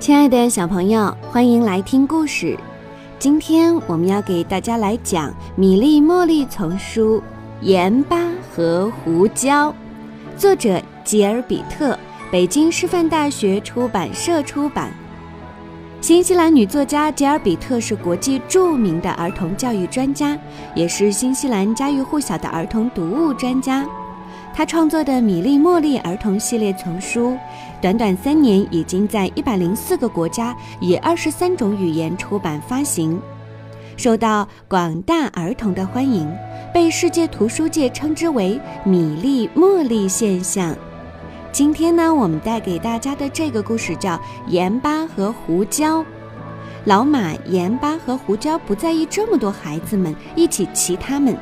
亲爱的小朋友，欢迎来听故事。今天我们要给大家来讲《米粒茉莉》丛书《盐巴和胡椒》，作者吉尔比特，北京师范大学出版社出版。新西兰女作家吉尔比特是国际著名的儿童教育专家，也是新西兰家喻户晓的儿童读物专家。他创作的《米粒茉莉》儿童系列丛书，短短三年已经在一百零四个国家以二十三种语言出版发行，受到广大儿童的欢迎，被世界图书界称之为“米粒茉莉现象”。今天呢，我们带给大家的这个故事叫《盐巴和胡椒》。老马盐巴和胡椒不在意这么多孩子们一起骑它们。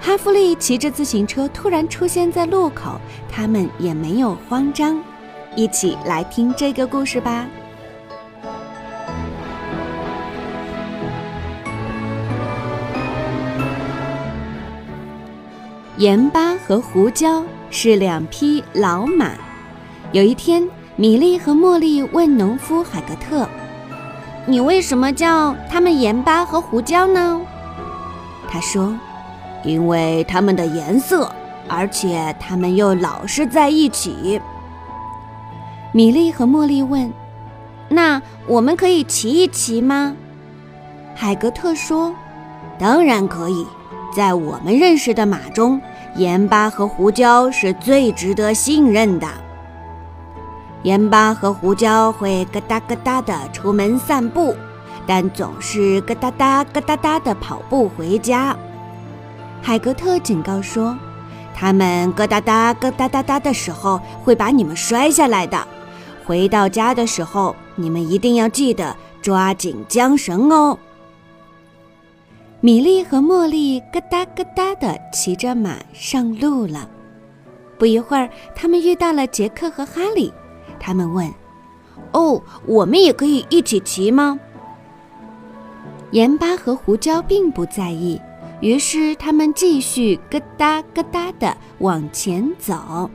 哈弗利骑着自行车突然出现在路口，他们也没有慌张。一起来听这个故事吧。盐巴和胡椒是两匹老马。有一天，米莉和茉莉问农夫海格特：“你为什么叫他们盐巴和胡椒呢？”他说。因为它们的颜色，而且它们又老是在一起。米莉和茉莉问：“那我们可以骑一骑吗？”海格特说：“当然可以。在我们认识的马中，盐巴和胡椒是最值得信任的。盐巴和胡椒会咯哒咯哒地出门散步，但总是咯哒哒咯哒哒地跑步回家。”海格特警告说：“他们咯哒哒、咯哒哒哒的时候会把你们摔下来的。回到家的时候，你们一定要记得抓紧缰绳哦。”米莉和茉莉咯哒咯哒地骑着马上路了。不一会儿，他们遇到了杰克和哈利。他们问：“哦，我们也可以一起骑吗？”盐巴和胡椒并不在意。于是他们继续咯哒咯哒地往前走。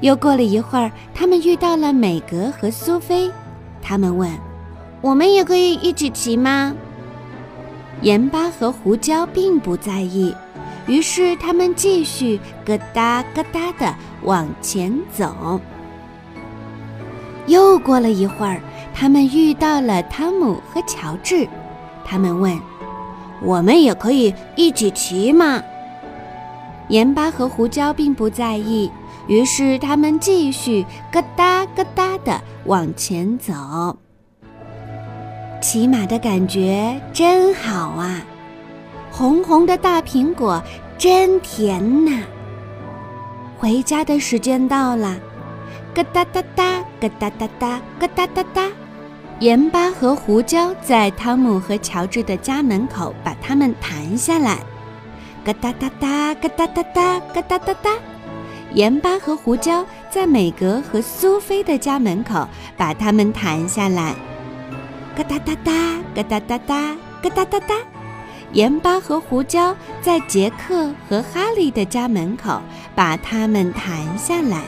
又过了一会儿，他们遇到了美格和苏菲。他们问：“我们也可以一起骑吗？”盐巴和胡椒并不在意，于是他们继续咯哒咯哒地往前走。又过了一会儿，他们遇到了汤姆和乔治。他们问。我们也可以一起骑嘛？盐巴和胡椒并不在意，于是他们继续咯哒咯哒地往前走。骑马的感觉真好啊！红红的大苹果真甜呐！回家的时间到了，咯哒哒哒，咯哒哒哒，咯哒哒哒。盐巴和胡椒在汤姆和乔治的家门口把它们弹下来，咯哒哒哒，咯哒哒哒，咯哒哒哒。盐巴和胡椒在美格和苏菲的家门口把它们弹下来，咯哒哒哒，咯哒哒哒，咯哒哒哒。盐巴和胡椒在杰克和哈利的家门口把它们弹下来，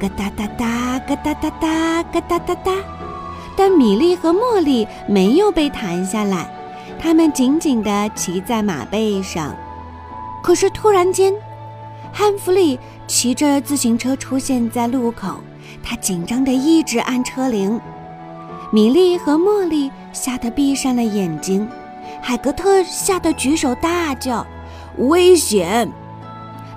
咯哒哒哒，咯哒哒哒，咯哒哒哒。但米莉和茉莉没有被弹下来，他们紧紧地骑在马背上。可是突然间，汉弗利骑着自行车出现在路口，他紧张地一直按车铃。米莉和茉莉吓得闭上了眼睛，海格特吓得举手大叫：“危险！”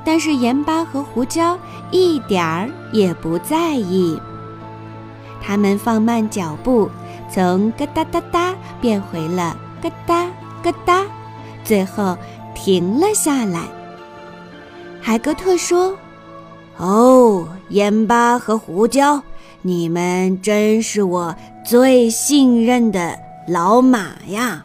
但是盐巴和胡椒一点儿也不在意。他们放慢脚步，从咯哒哒哒变回了咯哒咯哒，最后停了下来。海格特说：“哦，盐巴和胡椒，你们真是我最信任的老马呀！”